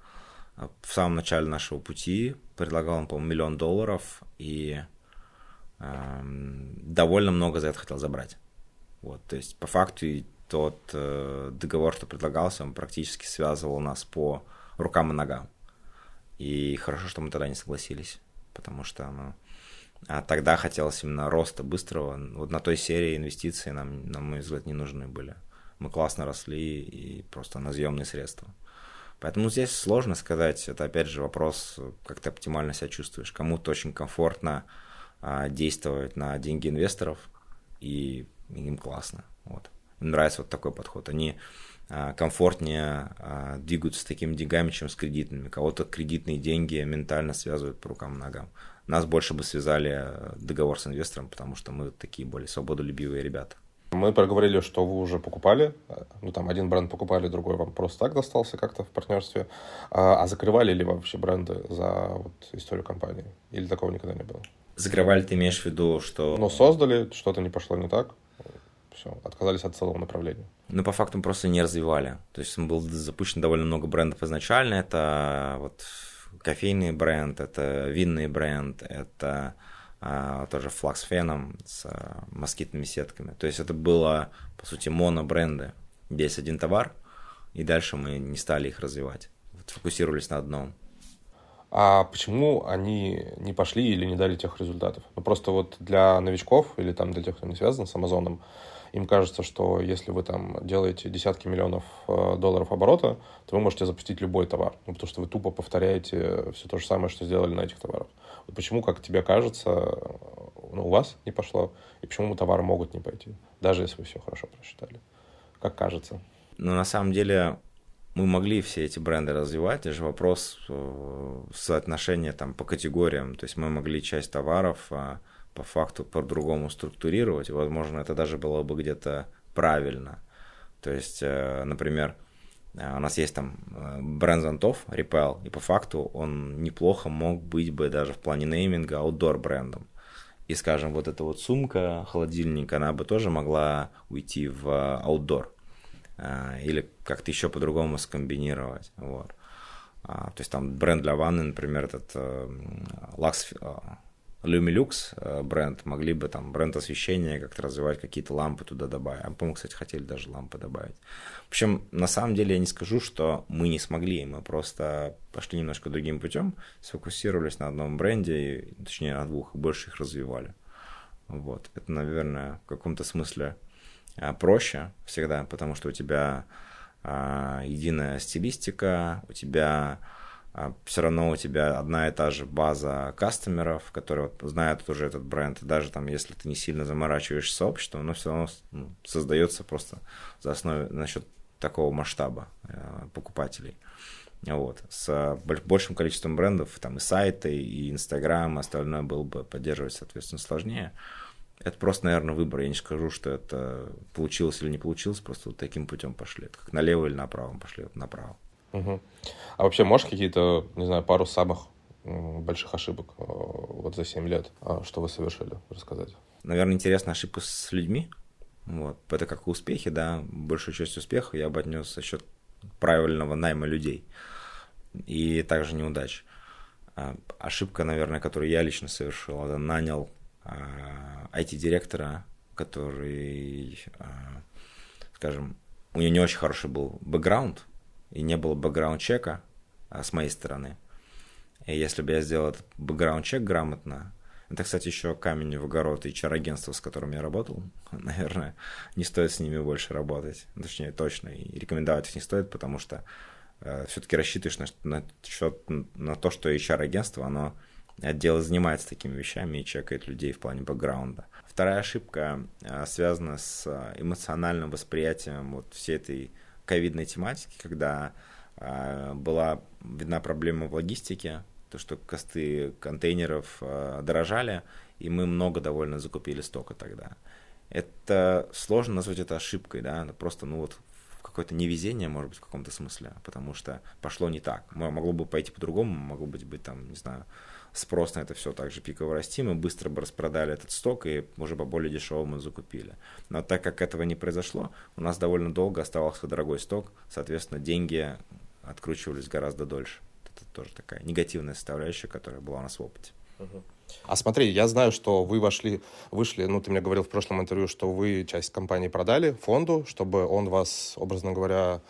В самом начале нашего пути предлагал он, по-моему, миллион долларов, и довольно много за это хотел забрать. Вот, то есть по факту тот э, договор, что предлагался, он практически связывал нас по рукам и ногам. И хорошо, что мы тогда не согласились, потому что ну, а тогда хотелось именно роста быстрого. Вот на той серии инвестиции нам, на мой взгляд, не нужны были. Мы классно росли и просто на съемные средства. Поэтому здесь сложно сказать. Это опять же вопрос, как ты оптимально себя чувствуешь. Кому-то очень комфортно действовать на деньги инвесторов, и им классно. Вот. Им нравится вот такой подход. Они а, комфортнее а, двигаются с такими деньгами, чем с кредитными. Кого-то кредитные деньги ментально связывают по рукам и ногам. Нас больше бы связали договор с инвестором, потому что мы такие более свободолюбивые ребята. Мы проговорили, что вы уже покупали, ну там один бренд покупали, другой вам просто так достался как-то в партнерстве. А, а закрывали ли вообще бренды за вот историю компании? Или такого никогда не было? Закрывали, ты имеешь в виду, что... Ну, создали, что-то не пошло не так, все, отказались от целого направления. Ну, по факту мы просто не развивали. То есть был запущен довольно много брендов изначально. Это вот кофейный бренд, это винный бренд, это а, тоже флаг с феном, с а, москитными сетками. То есть это было, по сути, монобренды. Здесь один товар, и дальше мы не стали их развивать. Вот, фокусировались на одном а почему они не пошли или не дали тех результатов? Ну, просто вот для новичков или там для тех, кто не связан с Амазоном, им кажется, что если вы там делаете десятки миллионов э, долларов оборота, то вы можете запустить любой товар, ну, потому что вы тупо повторяете все то же самое, что сделали на этих товарах. Вот почему, как тебе кажется, ну, у вас не пошло, и почему товары могут не пойти, даже если вы все хорошо просчитали, как кажется. Ну, на самом деле, мы могли все эти бренды развивать, же вопрос э, соотношения там по категориям, то есть мы могли часть товаров а, по факту по-другому структурировать, возможно, это даже было бы где-то правильно. То есть, э, например, э, у нас есть там бренд зонтов, Repel, и по факту он неплохо мог быть бы даже в плане нейминга аутдор брендом. И, скажем, вот эта вот сумка, холодильник, она бы тоже могла уйти в аутдор. А, или как-то еще по-другому скомбинировать. Вот. А, то есть там бренд для ванны, например, этот э, Lux, э, Lumilux э, бренд, могли бы там бренд освещения как-то развивать, какие-то лампы туда добавить. А, по-моему, кстати, хотели даже лампы добавить. В общем, на самом деле я не скажу, что мы не смогли, мы просто пошли немножко другим путем, сфокусировались на одном бренде, точнее на двух, и больше их развивали. Вот. Это, наверное, в каком-то смысле проще всегда, потому что у тебя а, единая стилистика, у тебя а, все равно у тебя одна и та же база кастомеров, которые знают уже этот бренд. И даже там, если ты не сильно заморачиваешь сообщество, оно все равно ну, создается просто за основе насчет такого масштаба э, покупателей. Вот. С большим количеством брендов, там и сайты, и Инстаграм, остальное было бы поддерживать, соответственно, сложнее. Это просто, наверное, выбор. Я не скажу, что это получилось или не получилось, просто вот таким путем пошли. Это как налево или направо пошли, вот направо. Угу. А вообще можешь какие-то, не знаю, пару самых больших ошибок э, вот за 7 лет, а, что вы совершили, рассказать? Наверное, интересная ошибка с людьми. Вот. Это как и успехи, да. Большую часть успеха я бы отнес за счет правильного найма людей. И также неудач. А, ошибка, наверное, которую я лично совершил, это нанял IT-директора, а, который, а, скажем, у него не очень хороший был бэкграунд, и не было бэкграунд-чека а, с моей стороны. И если бы я сделал этот бэкграунд-чек грамотно, это, кстати, еще камень в огород HR-агентства, с которым я работал. [laughs] Наверное, не стоит с ними больше работать. Точнее, точно. И рекомендовать их не стоит, потому что э, все-таки рассчитываешь на, на, счет, на то, что HR-агентство, оно отдел занимается такими вещами и чекает людей в плане бэкграунда. Вторая ошибка а, связана с а, эмоциональным восприятием вот всей этой ковидной тематики, когда а, была видна проблема в логистике, то, что косты контейнеров дорожали, и мы много довольно закупили стока тогда. Это сложно назвать это ошибкой, да, просто, ну вот, какое-то невезение, может быть, в каком-то смысле, потому что пошло не так. Могло бы пойти по-другому, могло быть, быть там, не знаю, спрос на это все также пиково расти, мы быстро бы распродали этот сток и уже по более дешевому закупили. Но так как этого не произошло, у нас довольно долго оставался дорогой сток, соответственно, деньги откручивались гораздо дольше. Это тоже такая негативная составляющая, которая была у нас в опыте. А смотри, я знаю, что вы вошли, вышли, ну, ты мне говорил в прошлом интервью, что вы часть компании продали фонду, чтобы он вас, образно говоря,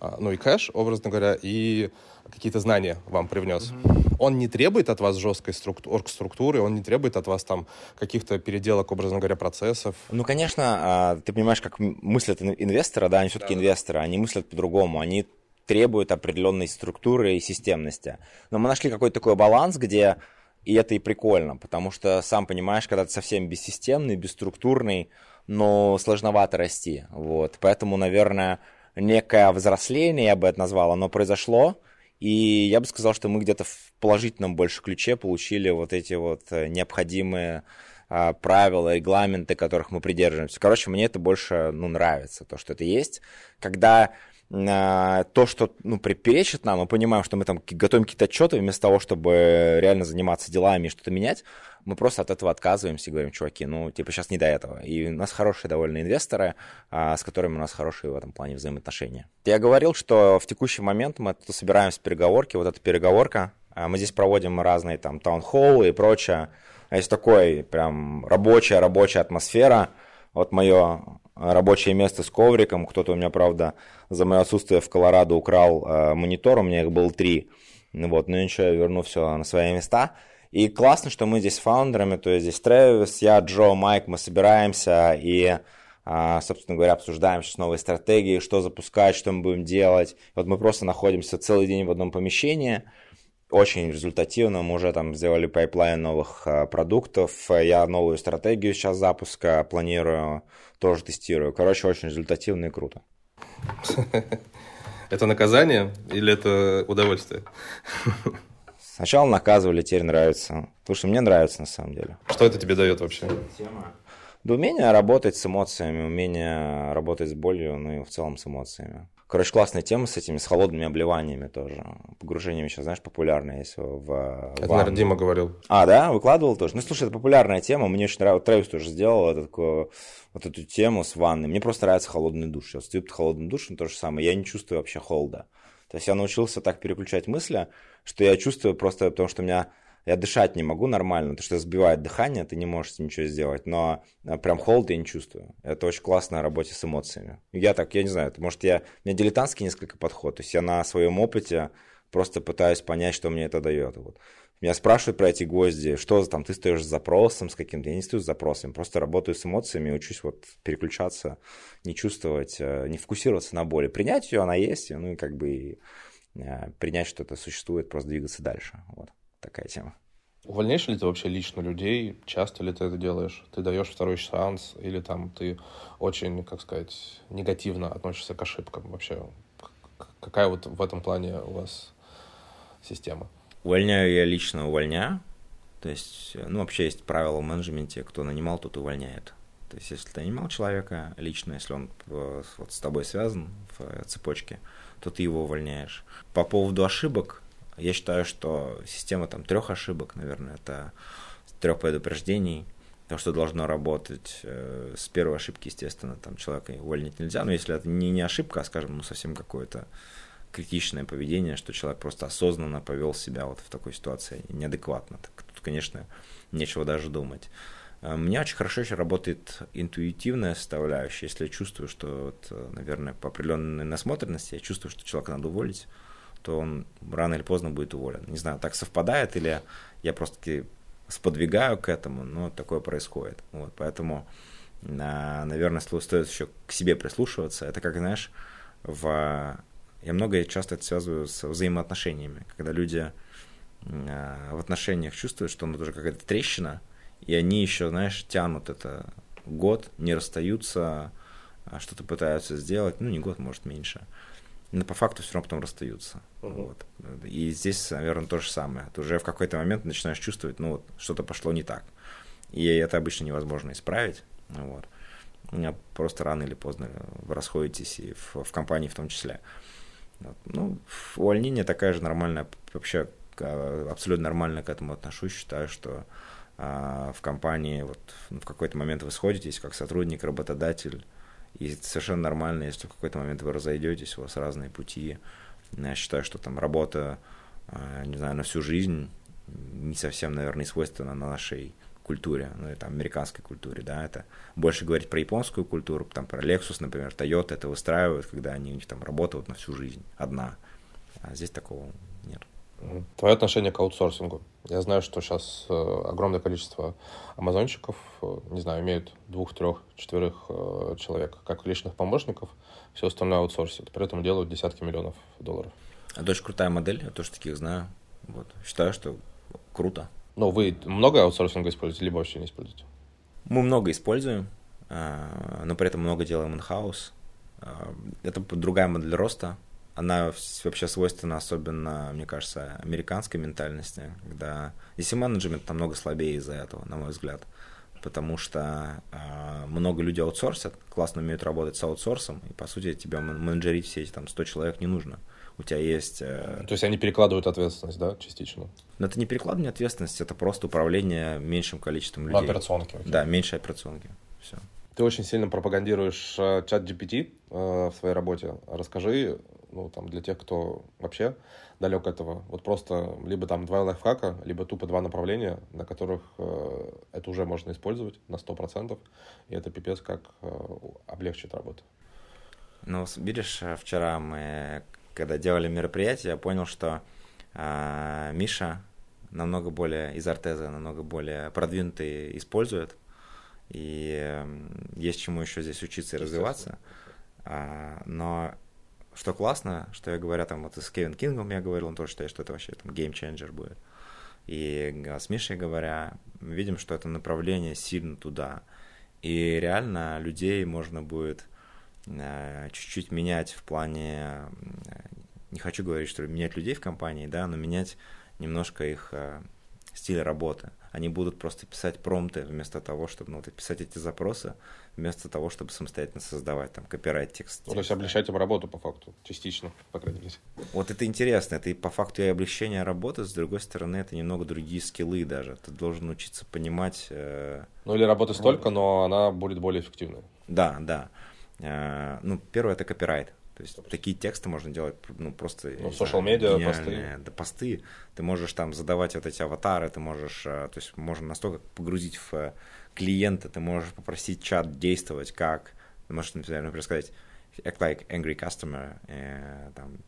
а, ну и кэш, образно говоря, и какие-то знания вам привнес. Mm-hmm. Он не требует от вас жесткой структу- оргструктуры, он не требует от вас там каких-то переделок, образно говоря, процессов. Ну, конечно, а, ты понимаешь, как мыслят инвесторы, да, они все-таки да. инвесторы, они мыслят по-другому, они требуют определенной структуры и системности. Но мы нашли какой-то такой баланс, где и это и прикольно, потому что, сам понимаешь, когда ты совсем бессистемный, бесструктурный, но сложновато расти. Вот. Поэтому, наверное, некое взросление, я бы это назвал, оно произошло, и я бы сказал, что мы где-то в положительном больше ключе получили вот эти вот э, необходимые а, правила, регламенты, которых мы придерживаемся. Короче, мне это больше ну, нравится, то, что это есть. Когда то, что ну, перечит нам, мы понимаем, что мы там готовим какие-то отчеты, вместо того, чтобы реально заниматься делами и что-то менять, мы просто от этого отказываемся и говорим, чуваки, ну, типа, сейчас не до этого. И у нас хорошие довольно инвесторы, а, с которыми у нас хорошие в этом плане взаимоотношения. Я говорил, что в текущий момент мы тут собираемся в переговорке, вот эта переговорка, а, мы здесь проводим разные там таунхоллы и прочее. Есть такой прям рабочая, рабочая атмосфера. Вот мое рабочее место с ковриком. Кто-то у меня, правда, за мое отсутствие в Колорадо украл э, монитор, у меня их было три. Ну вот, но ничего, я верну все на свои места. И классно, что мы здесь с founder ами, то есть здесь Трэвис, я, Джо, Майк, мы собираемся и, а, собственно говоря, обсуждаем сейчас новые стратегии, что запускать, что мы будем делать. Вот мы просто находимся целый день в одном помещении, очень результативно. Мы уже там сделали pipeline новых а, продуктов. Я новую стратегию сейчас запуска планирую, тоже тестирую. Короче, очень результативно и круто. Это наказание или это удовольствие? Сначала наказывали, теперь нравится. Слушай, мне нравится на самом деле. Что это тебе дает вообще? Тема. Да умение работать с эмоциями, умение работать с болью, ну и в целом с эмоциями. Короче, классная тема с этими, с холодными обливаниями тоже. Погружениями сейчас, знаешь, популярная есть в Это, наверное, Дима говорил. А, да? Выкладывал тоже? Ну, слушай, это популярная тема. Мне очень нравится. Трэвис тоже сделал это, такое, вот эту тему с ванной. Мне просто нравится холодный душ. Я стою под холодным душем, то же самое. Я не чувствую вообще холода. То есть я научился так переключать мысли, что я чувствую просто, потому что у меня я дышать не могу нормально, потому что сбивает дыхание, ты не можешь ничего сделать, но э, прям холод я не чувствую. Это очень классная работа с эмоциями. Я так, я не знаю, может я, у меня дилетантский несколько подход, то есть я на своем опыте просто пытаюсь понять, что мне это дает. Вот. Меня спрашивают про эти гвозди, что там, ты стоишь с запросом с каким-то, я не стою с запросом, просто работаю с эмоциями, учусь вот переключаться, не чувствовать, э, не фокусироваться на боли. Принять ее, она есть, ну и как бы э, принять, что это существует, просто двигаться дальше. Вот такая тема. Увольняешь ли ты вообще лично людей? Часто ли ты это делаешь? Ты даешь второй шанс или там ты очень, как сказать, негативно относишься к ошибкам вообще? Какая вот в этом плане у вас система? Увольняю я лично, увольняю. То есть, ну, вообще есть правила в менеджменте, кто нанимал, тот увольняет. То есть, если ты нанимал человека лично, если он э, вот с тобой связан в цепочке, то ты его увольняешь. По поводу ошибок, я считаю, что система там трех ошибок, наверное, это трех предупреждений, то, что должно работать. Э, с первой ошибки, естественно, там человека уволнить нельзя, но если это не, не ошибка, а, скажем, ну, совсем какое-то критичное поведение, что человек просто осознанно повел себя вот в такой ситуации неадекватно. Так, тут, конечно, нечего даже думать. Э, мне очень хорошо еще работает интуитивная составляющая. Если я чувствую, что, вот, э, наверное, по определенной насмотренности, я чувствую, что человека надо уволить, то он рано или поздно будет уволен. Не знаю, так совпадает или я просто сподвигаю к этому, но такое происходит. Вот, поэтому, наверное, стоит еще к себе прислушиваться. Это как, знаешь, в... я много часто это связываю с взаимоотношениями, когда люди а, в отношениях чувствуют, что ну тоже какая-то трещина, и они еще, знаешь, тянут это год, не расстаются, а что-то пытаются сделать, ну, не год, может, меньше но по факту все равно потом расстаются. Uh-huh. Вот. И здесь, наверное, то же самое. Ты уже в какой-то момент начинаешь чувствовать, ну вот, что-то пошло не так. И это обычно невозможно исправить. Вот. Просто рано или поздно вы расходитесь, и в, в компании в том числе. Вот. Ну, увольнение такая же нормальная, вообще абсолютно нормально к этому отношусь. Считаю, что а, в компании вот в какой-то момент вы сходитесь как сотрудник, работодатель, и совершенно нормально, если в какой-то момент вы разойдетесь, у вас разные пути. Я считаю, что там работа, а, не знаю, на всю жизнь не совсем, наверное, свойственна на нашей культуре, ну, это американской культуре, да, это больше говорить про японскую культуру, там, про Lexus, например, Toyota это выстраивают, когда они у них там работают на всю жизнь, одна, а здесь такого. Твое отношение к аутсорсингу. Я знаю, что сейчас э, огромное количество амазонщиков, э, не знаю, имеют двух, трех, четверых э, человек как личных помощников, все остальное аутсорсят, при этом делают десятки миллионов долларов. Это очень крутая модель, я тоже таких знаю. Вот. Считаю, что круто. Но вы много аутсорсинга используете, либо вообще не используете? Мы много используем, но при этом много делаем in-house. Это другая модель роста, она вообще свойственна особенно, мне кажется, американской ментальности, когда если менеджмент намного слабее из-за этого, на мой взгляд, потому что э, много людей аутсорсят, классно умеют работать с аутсорсом, и по сути тебе менеджерить все эти там 100 человек не нужно. У тебя есть... Э... То есть они перекладывают ответственность, да, частично? Но это не перекладывание ответственности, это просто управление меньшим количеством людей. Операционки. Okay. Да, меньше операционки. Все. Ты очень сильно пропагандируешь э, чат GPT э, в своей работе. Расскажи, ну, там, для тех, кто вообще далек от этого. Вот просто либо там два лайфхака, либо тупо два направления, на которых э, это уже можно использовать на 100%, и это пипец как э, облегчит работу. Ну, видишь, вчера мы, когда делали мероприятие, я понял, что э, Миша намного более, из Артеза намного более продвинутый использует, и э, есть чему еще здесь учиться и развиваться. А, но что классно, что я говорю, там, вот с Кевин Кингом я говорил, он тоже считает, что это вообще там геймченджер будет. И с Мишей говоря, видим, что это направление сильно туда. И реально людей можно будет э, чуть-чуть менять в плане, не хочу говорить, что менять людей в компании, да, но менять немножко их э, стиль работы. Они будут просто писать промты вместо того, чтобы ну, писать эти запросы, вместо того, чтобы самостоятельно создавать там копирайт текст. Ну, то есть облегчать им работу по факту, частично, по крайней мере. Вот это интересно, это и по факту и облегчение работы, с другой стороны, это немного другие скиллы даже. Ты должен учиться понимать... Э... Ну или работы столько, но она будет более эффективной. Да, да. Э, ну, первое это копирайт. То есть такие тексты можно делать ну, просто... Ну, social медиа, посты. Да, посты. Ты можешь там задавать вот эти аватары, ты можешь... Э, то есть можно настолько погрузить в э, клиента, ты можешь попросить чат действовать как... Можешь, например, сказать act like angry customer, э, там,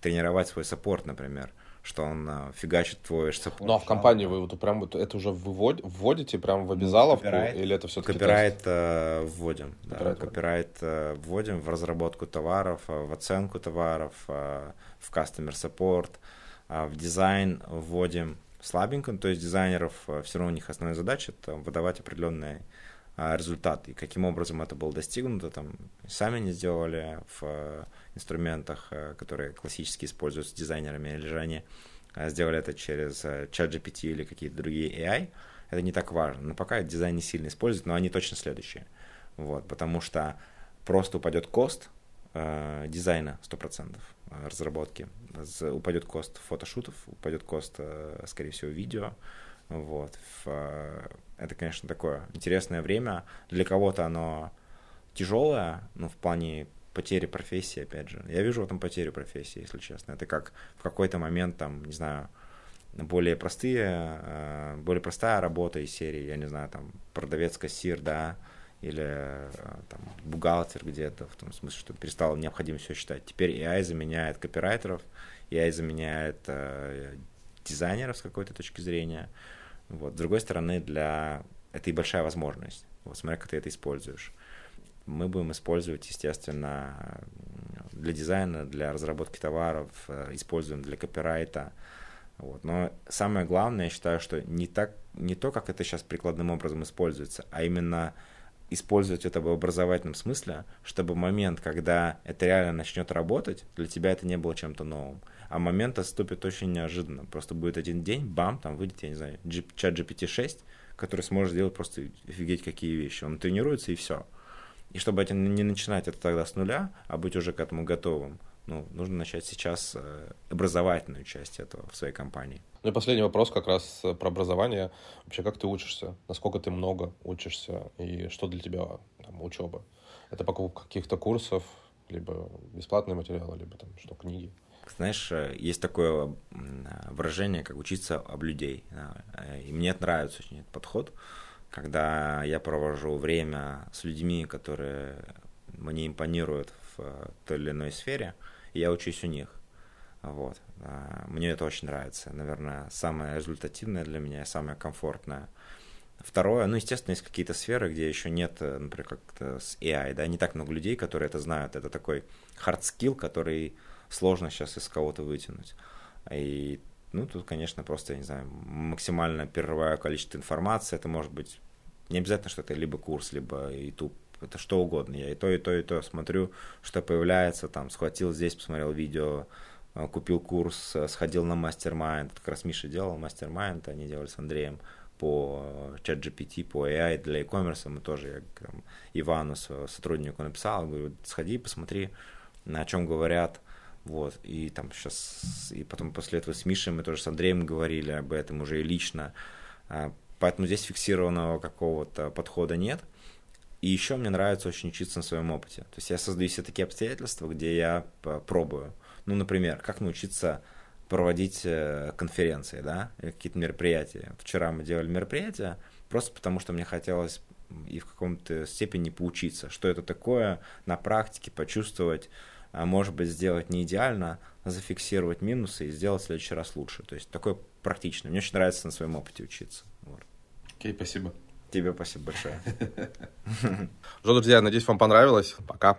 тренировать свой support, например что он а, фигачит твой support. Ну а в компании вы вот прям вот это уже вывод, вводите прям в обязаловку копирайт, или это все-таки Копирайт э, вводим. Копирайт, да, копирайт э, вводим в разработку товаров, э, в оценку товаров, э, в customer support, э, в дизайн вводим слабенько, то есть дизайнеров э, все равно у них основная задача это выдавать определенные э, результаты. И каким образом это было достигнуто, там сами не сделали в инструментах, э, которые классически используются дизайнерами, или же они э, сделали это через э, ChatGPT или какие-то другие AI, это не так важно. Но пока дизайн не сильно используют, но они точно следующие. Вот, потому что просто упадет кост э, дизайна 100% разработки, упадет кост фотошутов, упадет кост, э, скорее всего, видео. Вот. В, это, конечно, такое интересное время. Для кого-то оно тяжелое, ну, в плане потери профессии, опять же. Я вижу в этом потерю профессии, если честно. Это как в какой-то момент, там, не знаю, более простые, э, более простая работа из серии, я не знаю, там, продавец-кассир, да, или э, там, бухгалтер где-то, в том смысле, что перестал необходимо все считать. Теперь AI заменяет копирайтеров, AI заменяет э, дизайнеров с какой-то точки зрения. Вот. С другой стороны, для... это и большая возможность. Вот смотря, как ты это используешь мы будем использовать, естественно, для дизайна, для разработки товаров, э, используем для копирайта. Вот. Но самое главное, я считаю, что не, так, не то, как это сейчас прикладным образом используется, а именно использовать это в образовательном смысле, чтобы момент, когда это реально начнет работать, для тебя это не было чем-то новым. А момент отступит очень неожиданно. Просто будет один день, бам, там выйдет, я не знаю, чат GPT-6, который сможет сделать просто офигеть какие вещи. Он тренируется и все. И чтобы это не начинать это тогда с нуля, а быть уже к этому готовым, ну, нужно начать сейчас э, образовательную часть этого в своей компании. Ну и последний вопрос как раз э, про образование. Вообще, как ты учишься? Насколько ты много учишься? И что для тебя там, учеба? Это покупка каких-то курсов, либо бесплатные материалы, либо там что, книги? Знаешь, э, есть такое выражение, как учиться об людей. И мне нравится очень этот подход когда я провожу время с людьми, которые мне импонируют в той или иной сфере, и я учусь у них. Вот. А, мне это очень нравится. Наверное, самое результативное для меня, самое комфортное. Второе, ну, естественно, есть какие-то сферы, где еще нет, например, как-то с AI, да, не так много людей, которые это знают. Это такой hard skill, который сложно сейчас из кого-то вытянуть. И ну, тут, конечно, просто, я не знаю, максимально первое количество информации. Это может быть не обязательно, что это либо курс, либо YouTube. Это что угодно. Я и то, и то, и то смотрю, что появляется. Там схватил здесь, посмотрел видео, э, купил курс, э, сходил на мастер-майнд. Как раз Миша делал мастер-майнд, они делали с Андреем по чат GPT, по AI для e-commerce. Мы тоже, я там, Ивану, сотруднику написал, говорю, сходи, посмотри, на чем говорят вот, и там сейчас, и потом после этого с Мишей мы тоже с Андреем говорили об этом уже и лично. А, поэтому здесь фиксированного какого-то подхода нет. И еще мне нравится очень учиться на своем опыте. То есть я создаю все такие обстоятельства, где я пробую. Ну, например, как научиться проводить э, конференции, да, какие-то мероприятия. Вчера мы делали мероприятие, просто потому что мне хотелось и в каком-то степени поучиться, что это такое на практике, почувствовать, а, может быть, сделать не идеально, а зафиксировать минусы и сделать в следующий раз лучше. То есть такое практичное. Мне очень нравится на своем опыте учиться. Вот. Окей, okay, спасибо. Тебе спасибо большое. Что, друзья, надеюсь, вам понравилось. Пока.